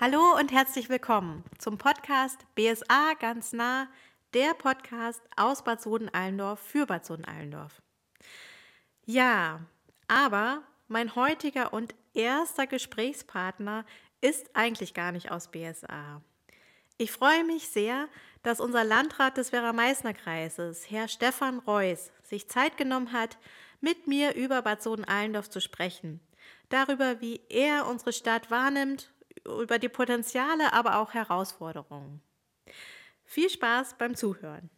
Hallo und herzlich willkommen zum Podcast BSA ganz nah, der Podcast aus Bad Soden-Allendorf für Bad Soden-Allendorf. Ja, aber mein heutiger und erster Gesprächspartner ist eigentlich gar nicht aus BSA. Ich freue mich sehr, dass unser Landrat des Werra-Meißner-Kreises, Herr Stefan Reuss, sich Zeit genommen hat, mit mir über Bad Soden-Allendorf zu sprechen. Darüber, wie er unsere Stadt wahrnimmt über die Potenziale, aber auch Herausforderungen. Viel Spaß beim Zuhören.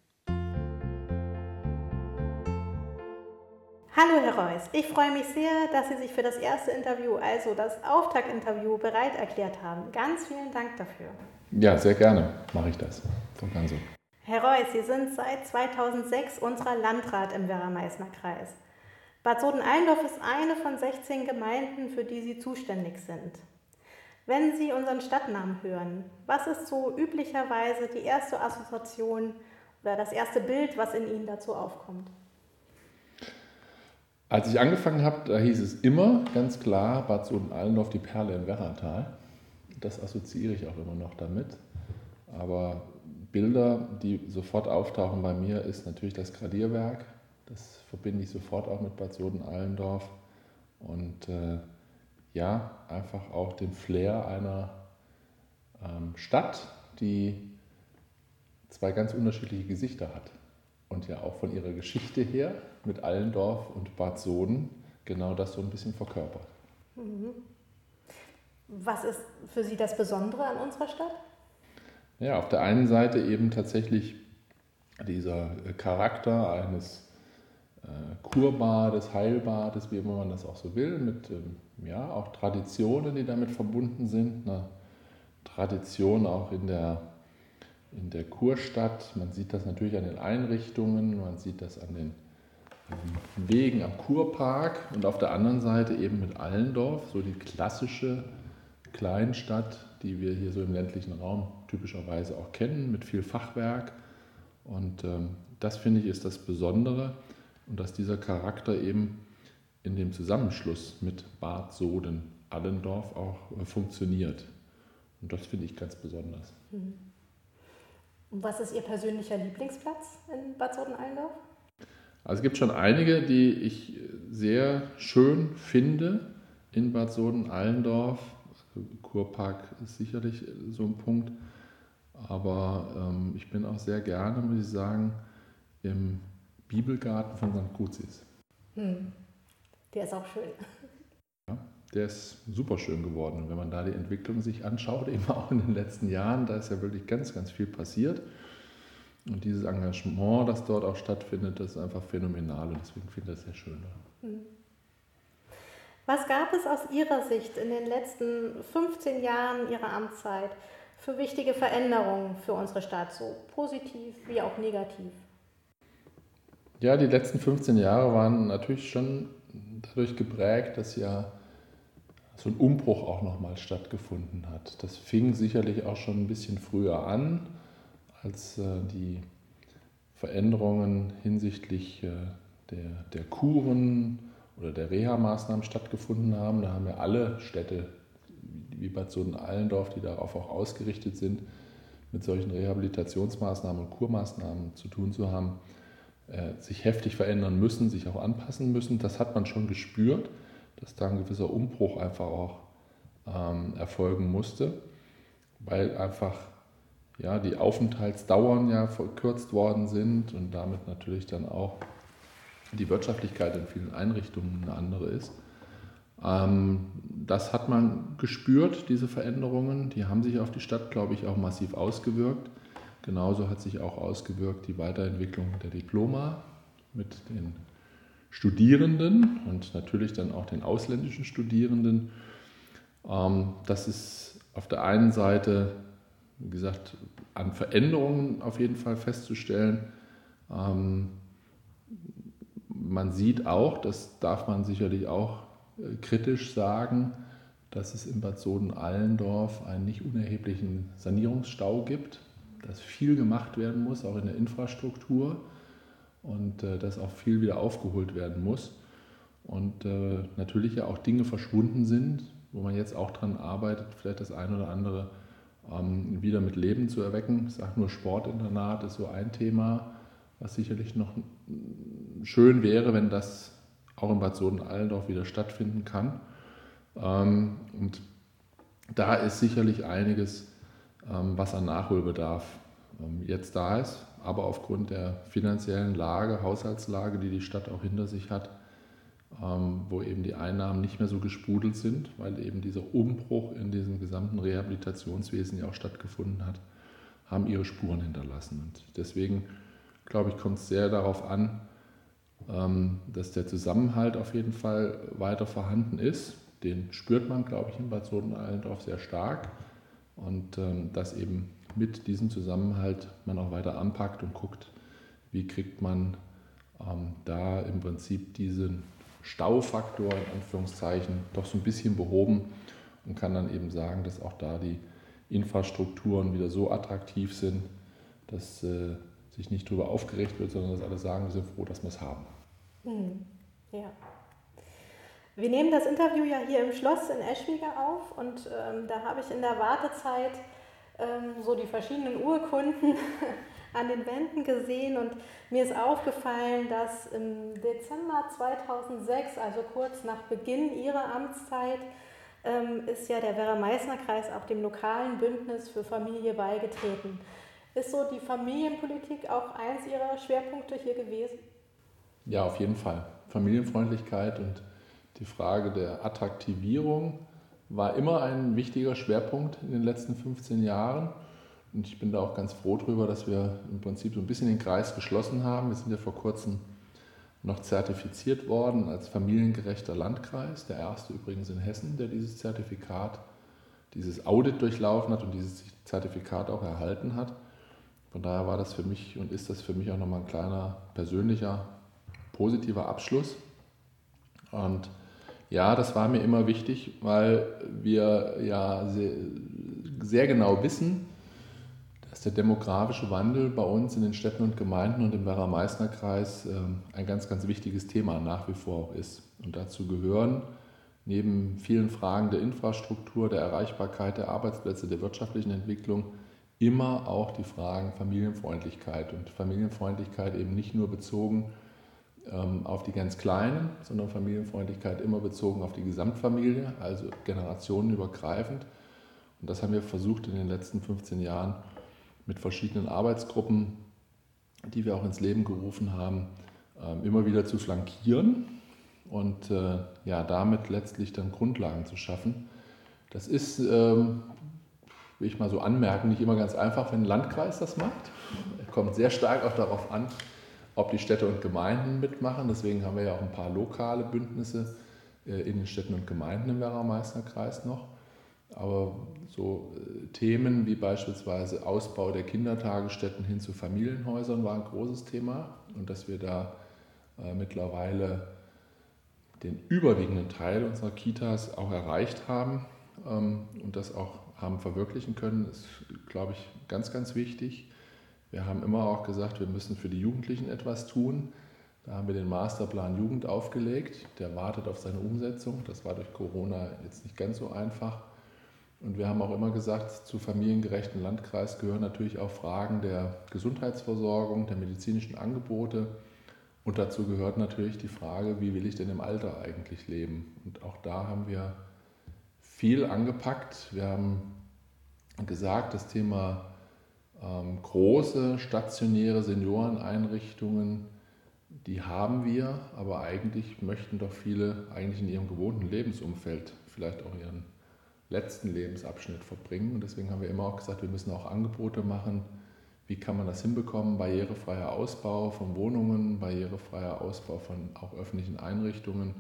Hallo Herr Reuss, ich freue mich sehr, dass Sie sich für das erste Interview, also das Auftaktinterview, bereit erklärt haben. Ganz vielen Dank dafür. Ja, sehr gerne mache ich das. Von so. Herr Reuss, Sie sind seit 2006 unserer Landrat im Werra-Meißner Kreis. Bad Soden-Allendorf ist eine von 16 Gemeinden, für die Sie zuständig sind. Wenn Sie unseren Stadtnamen hören, was ist so üblicherweise die erste Assoziation oder das erste Bild, was in Ihnen dazu aufkommt? Als ich angefangen habe, da hieß es immer ganz klar Bad Soden-Allendorf, die Perle im Werratal. Das assoziiere ich auch immer noch damit. Aber Bilder, die sofort auftauchen bei mir, ist natürlich das Gradierwerk. Das verbinde ich sofort auch mit Bad Soden-Allendorf. Und äh, ja, einfach auch den Flair einer ähm, Stadt, die zwei ganz unterschiedliche Gesichter hat und ja auch von ihrer Geschichte her mit Allendorf und Bad Soden genau das so ein bisschen verkörpert. Mhm. Was ist für Sie das Besondere an unserer Stadt? Ja, auf der einen Seite eben tatsächlich dieser Charakter eines äh, Kurbades, Heilbades, wie immer man das auch so will, mit ähm, ja, auch Traditionen, die damit verbunden sind. Eine Tradition auch in der, in der Kurstadt. Man sieht das natürlich an den Einrichtungen, man sieht das an den Wegen am Kurpark und auf der anderen Seite eben mit Allendorf, so die klassische Kleinstadt, die wir hier so im ländlichen Raum typischerweise auch kennen, mit viel Fachwerk. Und ähm, das finde ich ist das Besondere und dass dieser Charakter eben in dem Zusammenschluss mit Bad Soden Allendorf auch äh, funktioniert. Und das finde ich ganz besonders. Mhm. Und was ist Ihr persönlicher Lieblingsplatz in Bad Soden-Allendorf? Also es gibt schon einige, die ich sehr schön finde in Bad Soden-Allendorf. Also Kurpark ist sicherlich so ein Punkt. Aber ähm, ich bin auch sehr gerne, muss ich sagen, im Bibelgarten von St. Kruzis. Hm. Der ist auch schön. Ja, der ist super schön geworden. Und wenn man da die Entwicklung sich anschaut, eben auch in den letzten Jahren, da ist ja wirklich ganz, ganz viel passiert. Und dieses Engagement, das dort auch stattfindet, das ist einfach phänomenal und deswegen finde ich das sehr schön. Hm. Was gab es aus Ihrer Sicht in den letzten 15 Jahren Ihrer Amtszeit für wichtige Veränderungen für unsere Stadt, so positiv wie auch negativ? Ja, die letzten 15 Jahre waren natürlich schon dadurch geprägt, dass ja so ein Umbruch auch nochmal stattgefunden hat. Das fing sicherlich auch schon ein bisschen früher an, als äh, die Veränderungen hinsichtlich äh, der, der Kuren oder der Reha-Maßnahmen stattgefunden haben. Da haben ja alle Städte, wie Bad Soden-Allendorf, die darauf auch ausgerichtet sind, mit solchen Rehabilitationsmaßnahmen und Kurmaßnahmen zu tun zu haben. Äh, sich heftig verändern müssen, sich auch anpassen müssen. Das hat man schon gespürt, dass da ein gewisser Umbruch einfach auch ähm, erfolgen musste, weil einfach ja, die Aufenthaltsdauern ja verkürzt worden sind und damit natürlich dann auch die Wirtschaftlichkeit in vielen Einrichtungen eine andere ist. Ähm, das hat man gespürt, diese Veränderungen. Die haben sich auf die Stadt, glaube ich, auch massiv ausgewirkt. Genauso hat sich auch ausgewirkt die Weiterentwicklung der Diploma mit den Studierenden und natürlich dann auch den ausländischen Studierenden. Ähm, das ist auf der einen Seite, wie gesagt, an Veränderungen auf jeden Fall festzustellen. Ähm, man sieht auch, das darf man sicherlich auch äh, kritisch sagen, dass es in Bad Soden-Allendorf einen nicht unerheblichen Sanierungsstau gibt dass viel gemacht werden muss, auch in der Infrastruktur und äh, dass auch viel wieder aufgeholt werden muss. Und äh, natürlich ja auch Dinge verschwunden sind, wo man jetzt auch dran arbeitet, vielleicht das eine oder andere ähm, wieder mit Leben zu erwecken. Ich sage nur Sportinternat ist so ein Thema, was sicherlich noch schön wäre, wenn das auch in Bad Soden-Allendorf wieder stattfinden kann. Ähm, und da ist sicherlich einiges, was an Nachholbedarf ähm, jetzt da ist, aber aufgrund der finanziellen Lage, Haushaltslage, die die Stadt auch hinter sich hat, wo eben die Einnahmen nicht mehr so gesprudelt sind, weil eben dieser Umbruch in diesem gesamten Rehabilitationswesen ja auch stattgefunden hat, haben ihre Spuren hinterlassen. Und deswegen, glaube ich, kommt es sehr darauf an, dass der Zusammenhalt auf jeden Fall weiter vorhanden ist. Den spürt man, glaube ich, in Bad Soden-Allendorf sehr stark. Und ähm, dass eben mit diesem Zusammenhalt man auch weiter anpackt und guckt, wie kriegt man ähm, da im Prinzip diesen Staufaktor in Anführungszeichen doch so ein bisschen behoben und kann dann eben sagen, dass auch da die Infrastrukturen wieder so attraktiv sind, dass äh, sich nicht darüber aufgeregt wird, sondern dass alle sagen, wir sind froh, dass wir es haben. Mhm. Ja. Wir nehmen das Interview ja hier im Schloss in Eschwiger auf und ähm, da habe ich in der Wartezeit ähm, so die verschiedenen Urkunden an den Wänden gesehen und mir ist aufgefallen, dass im Dezember 2006, also kurz nach Beginn ihrer Amtszeit, ähm, ist ja der Werra-Meißner-Kreis auch dem lokalen Bündnis für Familie beigetreten. Ist so die Familienpolitik auch eins Ihrer Schwerpunkte hier gewesen? Ja, auf jeden Fall. Familienfreundlichkeit und die Frage der Attraktivierung war immer ein wichtiger Schwerpunkt in den letzten 15 Jahren. Und ich bin da auch ganz froh darüber, dass wir im Prinzip so ein bisschen den Kreis geschlossen haben. Wir sind ja vor kurzem noch zertifiziert worden als familiengerechter Landkreis, der erste übrigens in Hessen, der dieses Zertifikat, dieses Audit durchlaufen hat und dieses Zertifikat auch erhalten hat. Von daher war das für mich und ist das für mich auch nochmal ein kleiner persönlicher positiver Abschluss. Und ja, das war mir immer wichtig, weil wir ja sehr, sehr genau wissen, dass der demografische Wandel bei uns in den Städten und Gemeinden und im Werra-Meißner-Kreis ähm, ein ganz, ganz wichtiges Thema nach wie vor auch ist. Und dazu gehören neben vielen Fragen der Infrastruktur, der Erreichbarkeit der Arbeitsplätze, der wirtschaftlichen Entwicklung immer auch die Fragen Familienfreundlichkeit und Familienfreundlichkeit eben nicht nur bezogen auf die ganz Kleinen, sondern Familienfreundlichkeit immer bezogen auf die Gesamtfamilie, also generationenübergreifend. Und das haben wir versucht in den letzten 15 Jahren mit verschiedenen Arbeitsgruppen, die wir auch ins Leben gerufen haben, ähm, immer wieder zu flankieren und äh, ja, damit letztlich dann Grundlagen zu schaffen. Das ist, ähm, will ich mal so anmerken, nicht immer ganz einfach, wenn ein Landkreis das macht. Es kommt sehr stark auch darauf an, ob die Städte und Gemeinden mitmachen. Deswegen haben wir ja auch ein paar lokale Bündnisse äh, in den Städten und Gemeinden im Werra-Meißner-Kreis noch. Aber so äh, Themen wie beispielsweise Ausbau der Kindertagesstätten hin zu Familienhäusern war ein großes Thema und dass wir da äh, mittlerweile den überwiegenden Teil unserer Kitas auch erreicht haben ähm, und das auch haben verwirklichen können, ist, glaube ich, ganz, ganz wichtig. Wir haben immer auch gesagt, wir müssen für die Jugendlichen etwas tun. Da haben wir den Masterplan Jugend aufgelegt. Der wartet auf seine Umsetzung. Das war durch Corona jetzt nicht ganz so einfach. Und wir haben auch immer gesagt, zu familiengerechten Landkreis gehören natürlich auch Fragen der Gesundheitsversorgung, der medizinischen Angebote. Und dazu gehört natürlich die Frage, wie will ich denn im Alter eigentlich leben? Und auch da haben wir viel angepackt. Wir haben gesagt, das Thema ähm, große stationäre Senioreneinrichtungen, die haben wir, aber eigentlich möchten doch viele eigentlich in ihrem gewohnten Lebensumfeld vielleicht auch ihren letzten Lebensabschnitt verbringen. Und deswegen haben wir immer auch gesagt, wir müssen auch Angebote machen. Wie kann man das hinbekommen? Barrierefreier Ausbau von Wohnungen, barrierefreier Ausbau von auch öffentlichen Einrichtungen,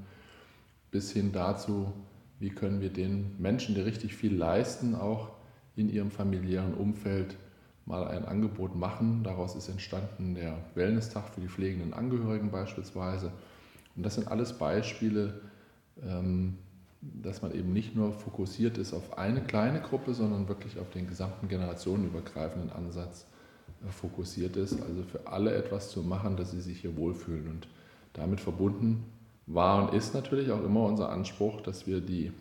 bis hin dazu, wie können wir den Menschen, die richtig viel leisten, auch in ihrem familiären Umfeld mal ein Angebot machen. Daraus ist entstanden der Wellness-Tag für die pflegenden Angehörigen beispielsweise. Und das sind alles Beispiele, ähm, dass man eben nicht nur fokussiert ist auf eine kleine Gruppe, sondern wirklich auf den gesamten generationenübergreifenden Ansatz äh, fokussiert ist. Also für alle etwas zu machen, dass sie sich hier wohlfühlen. Und damit verbunden war und ist natürlich auch immer unser Anspruch, dass wir die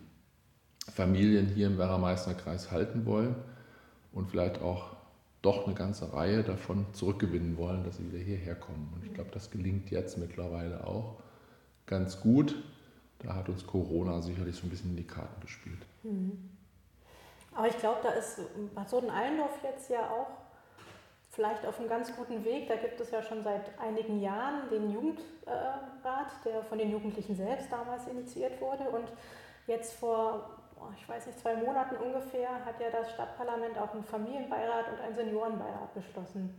Familien hier im Werra-Meißner Kreis halten wollen und vielleicht auch doch eine ganze Reihe davon zurückgewinnen wollen, dass sie wieder hierher kommen. Und ich glaube, das gelingt jetzt mittlerweile auch ganz gut. Da hat uns Corona sicherlich so ein bisschen in die Karten gespielt. Mhm. Aber ich glaube, da ist Bad Soden-Allendorf jetzt ja auch vielleicht auf einem ganz guten Weg. Da gibt es ja schon seit einigen Jahren den Jugendrat, der von den Jugendlichen selbst damals initiiert wurde. Und jetzt vor, ich weiß nicht, zwei Monaten ungefähr hat ja das Stadtparlament auch einen Familienbeirat und einen Seniorenbeirat beschlossen,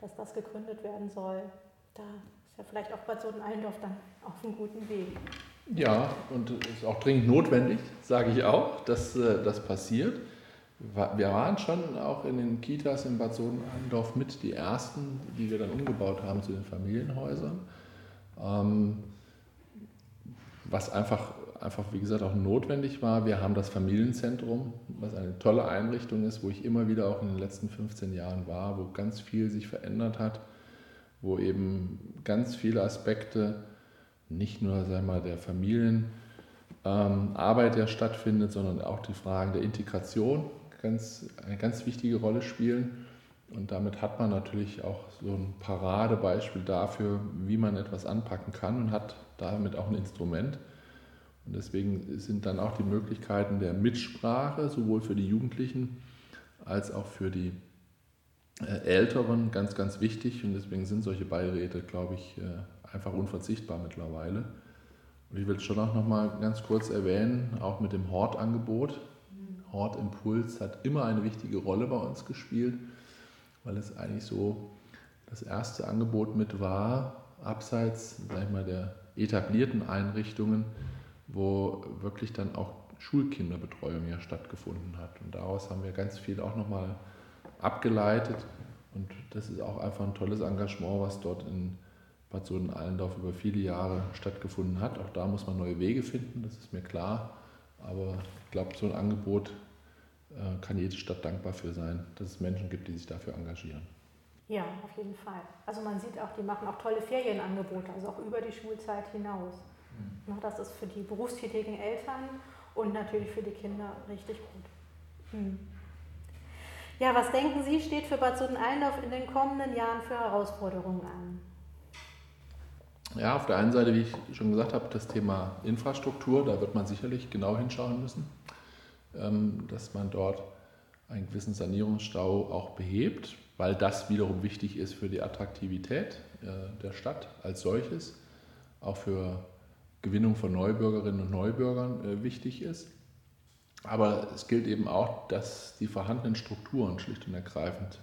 dass das gegründet werden soll. Da ist ja vielleicht auch Bad Soden-Allendorf dann auf einem guten Weg. Ja, und es ist auch dringend notwendig, sage ich auch, dass äh, das passiert. Wir waren schon auch in den Kitas in Bad Sohn-Allendorf mit die ersten, die wir dann umgebaut haben zu den Familienhäusern. Ähm, was einfach, einfach, wie gesagt, auch notwendig war. Wir haben das Familienzentrum, was eine tolle Einrichtung ist, wo ich immer wieder auch in den letzten 15 Jahren war, wo ganz viel sich verändert hat, wo eben ganz viele Aspekte, nicht nur sagen wir, der Familienarbeit ähm, ja stattfindet, sondern auch die Fragen der Integration ganz, eine ganz wichtige Rolle spielen. Und damit hat man natürlich auch so ein Paradebeispiel dafür, wie man etwas anpacken kann und hat damit auch ein Instrument. Und deswegen sind dann auch die Möglichkeiten der Mitsprache, sowohl für die Jugendlichen als auch für die äh, Älteren, ganz, ganz wichtig. Und deswegen sind solche Beiräte, glaube ich, äh, einfach unverzichtbar mittlerweile. Und ich will es schon auch noch mal ganz kurz erwähnen, auch mit dem Hortangebot. Hortimpuls hat immer eine wichtige Rolle bei uns gespielt, weil es eigentlich so das erste Angebot mit war, abseits sag ich mal, der etablierten Einrichtungen, wo wirklich dann auch Schulkinderbetreuung ja stattgefunden hat. Und daraus haben wir ganz viel auch nochmal abgeleitet. Und das ist auch einfach ein tolles Engagement, was dort in Bad Soden-Allendorf über viele Jahre stattgefunden hat. Auch da muss man neue Wege finden, das ist mir klar. Aber ich glaube, so ein Angebot äh, kann jede Stadt dankbar für sein, dass es Menschen gibt, die sich dafür engagieren. Ja, auf jeden Fall. Also man sieht auch, die machen auch tolle Ferienangebote, also auch über die Schulzeit hinaus. Mhm. Das ist für die berufstätigen Eltern und natürlich für die Kinder richtig gut. Hm. Ja, was denken Sie, steht für Bad Soden-Allendorf in den kommenden Jahren für Herausforderungen an? Ja, auf der einen Seite, wie ich schon gesagt habe, das Thema Infrastruktur, da wird man sicherlich genau hinschauen müssen, ähm, dass man dort einen gewissen Sanierungsstau auch behebt, weil das wiederum wichtig ist für die Attraktivität äh, der Stadt als solches, auch für Gewinnung von Neubürgerinnen und Neubürgern äh, wichtig ist. Aber es gilt eben auch, dass die vorhandenen Strukturen schlicht und ergreifend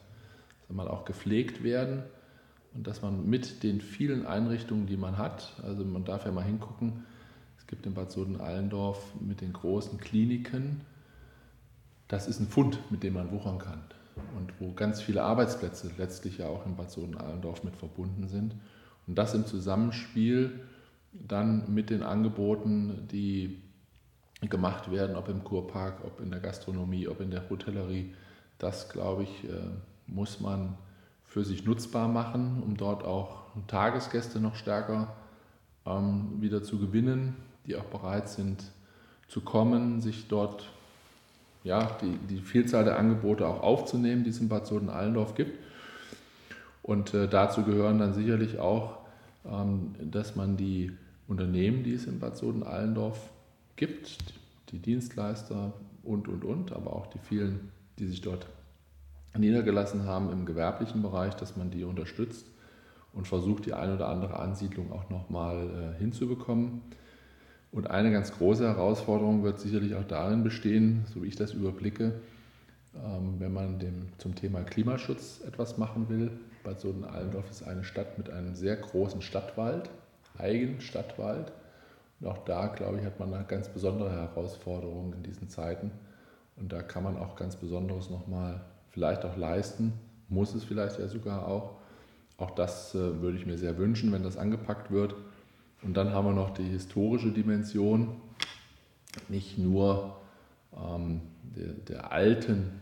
mal, auch gepflegt werden und dass man mit den vielen Einrichtungen, die man hat, also man darf ja mal hingucken, es gibt in Bad Soden-Allendorf mit den großen Kliniken, das ist ein Fund, mit dem man wuchern kann und wo ganz viele Arbeitsplätze letztlich ja auch in Bad Soden-Allendorf mit verbunden sind. Und das im Zusammenspiel dann mit den Angeboten, die gemacht werden, ob im Kurpark, ob in der Gastronomie, ob in der Hotellerie, das glaube ich, äh, muss man für sich nutzbar machen, um dort auch Tagesgäste noch stärker ähm, wieder zu gewinnen, die auch bereit sind zu kommen, sich dort ja, die, die Vielzahl der Angebote auch aufzunehmen, die es in Bad Soden-Allendorf gibt. Und äh, dazu gehören dann sicherlich auch, ähm, dass man die Unternehmen, die es in Bad Soden-Allendorf gibt, die Dienstleister und, und, und, aber auch die vielen, die sich dort niedergelassen haben im gewerblichen Bereich, dass man die unterstützt und versucht, die eine oder andere Ansiedlung auch nochmal äh, hinzubekommen. Und eine ganz große Herausforderung wird sicherlich auch darin bestehen, so wie ich das überblicke, ähm, wenn man dem, zum Thema Klimaschutz etwas machen will. Bad Soden-Allendorf ist eine Stadt mit einem sehr großen Stadtwald, eigenen Stadtwald. Und auch da, glaube ich, hat man eine ganz besondere Herausforderung in diesen Zeiten. Und da kann man auch ganz Besonderes nochmal vielleicht auch leisten, muss es vielleicht ja sogar auch. Auch das äh, würde ich mir sehr wünschen, wenn das angepackt wird. Und dann haben wir noch die historische Dimension, nicht nur ähm, der, der alten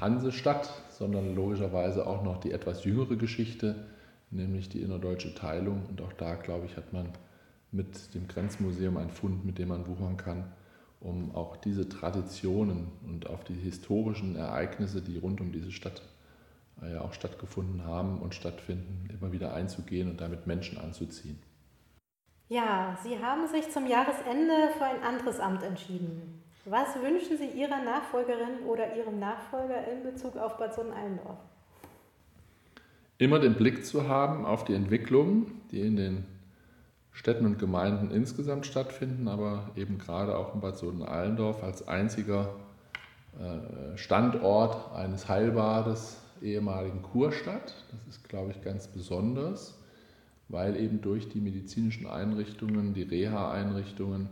Hansestadt, sondern logischerweise auch noch die etwas jüngere Geschichte, nämlich die innerdeutsche Teilung. Und auch da, glaube ich, hat man mit dem Grenzmuseum einen Fund, mit dem man wuchern kann um auch diese Traditionen und auf die historischen Ereignisse, die rund um diese Stadt äh, ja auch stattgefunden haben und stattfinden, immer wieder einzugehen und damit Menschen anzuziehen. Ja, Sie haben sich zum Jahresende für ein anderes Amt entschieden. Was wünschen Sie Ihrer Nachfolgerin oder Ihrem Nachfolger in Bezug auf Bad Sonnenallendorf? Immer den Blick zu haben auf die Entwicklungen, die in den Städten und Gemeinden insgesamt stattfinden, aber eben gerade auch in Bad Soden-Allendorf als einziger äh, Standort eines Heilbades ehemaligen Kurstadt. Das ist, glaube ich, ganz besonders, weil eben durch die medizinischen Einrichtungen, die Reha-Einrichtungen,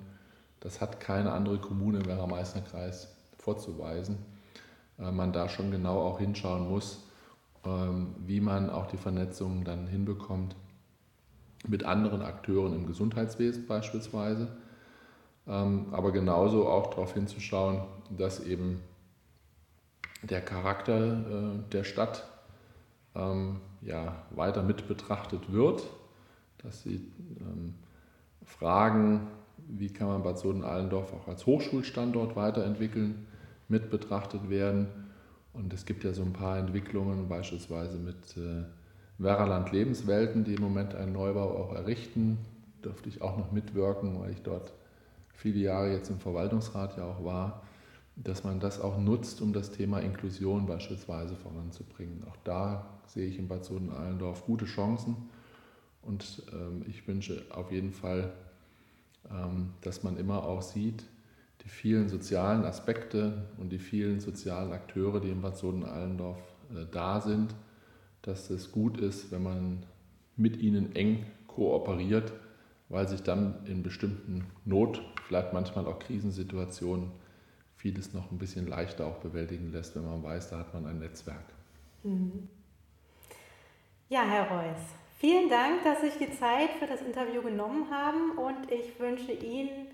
das hat keine andere Kommune im Werra-Meißner-Kreis vorzuweisen, äh, man da schon genau auch hinschauen muss, wie man auch die Vernetzung dann hinbekommt mit anderen Akteuren im Gesundheitswesen beispielsweise, ähm, aber genauso auch darauf hinzuschauen, dass eben der Charakter äh, der Stadt ähm, weiter mit betrachtet wird, dass sie ähm, fragen, wie kann man Bad Soden-Allendorf auch als Hochschulstandort weiterentwickeln, mit betrachtet werden. Und es gibt ja so ein paar Entwicklungen, beispielsweise mit äh, Werraland Lebenswelten, die im Moment einen Neubau auch errichten. Dürfte ich auch noch mitwirken, weil ich dort viele Jahre jetzt im Verwaltungsrat ja auch war dass man das auch nutzt, um das Thema Inklusion beispielsweise voranzubringen. Auch da sehe ich in Bad Soden-Allendorf gute Chancen und ähm, ich wünsche auf jeden Fall, ähm, dass man immer auch sieht, die vielen sozialen Aspekte und die vielen sozialen Akteure, die in Bad Soden-Allendorf äh, da sind, dass es gut ist, wenn man mit ihnen eng kooperiert, weil sich dann in bestimmten Not, vielleicht manchmal auch Krisensituationen, vieles noch ein bisschen leichter auch bewältigen lässt, wenn man weiß, da hat man ein Netzwerk. Mhm. Ja, Herr Reuss, vielen Dank, dass Sie sich die Zeit für das Interview genommen haben und ich wünsche Ihnen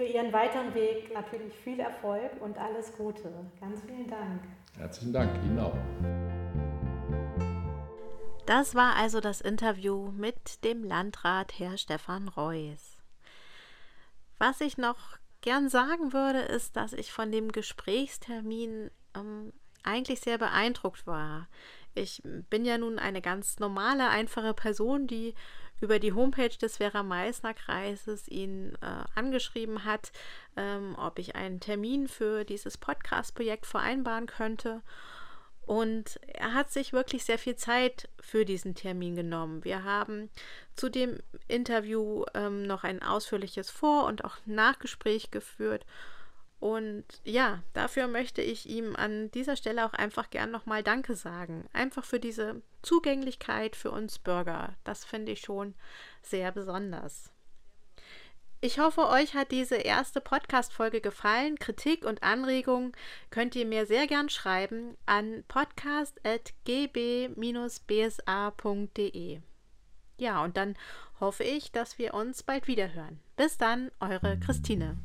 für Ihren weiteren Weg natürlich viel Erfolg und alles Gute. Ganz vielen Dank. Herzlichen Dank, Ihnen auch. Das war also das Interview mit dem Landrat Herr Stefan Reuss. Was ich noch gern sagen würde, ist, dass ich von dem Gesprächstermin ähm, eigentlich sehr beeindruckt war. Ich bin ja nun eine ganz normale, einfache Person, die über die Homepage des Werra-Meißner-Kreises ihn äh, angeschrieben hat, ähm, ob ich einen Termin für dieses Podcast-Projekt vereinbaren könnte. Und er hat sich wirklich sehr viel Zeit für diesen Termin genommen. Wir haben zu dem Interview ähm, noch ein ausführliches Vor- und auch Nachgespräch geführt. Und ja, dafür möchte ich ihm an dieser Stelle auch einfach gern nochmal Danke sagen. Einfach für diese Zugänglichkeit für uns Bürger. Das finde ich schon sehr besonders. Ich hoffe, euch hat diese erste Podcast-Folge gefallen. Kritik und Anregungen könnt ihr mir sehr gern schreiben an podcast.gb-bsa.de. Ja, und dann hoffe ich, dass wir uns bald wieder hören. Bis dann, eure Christine.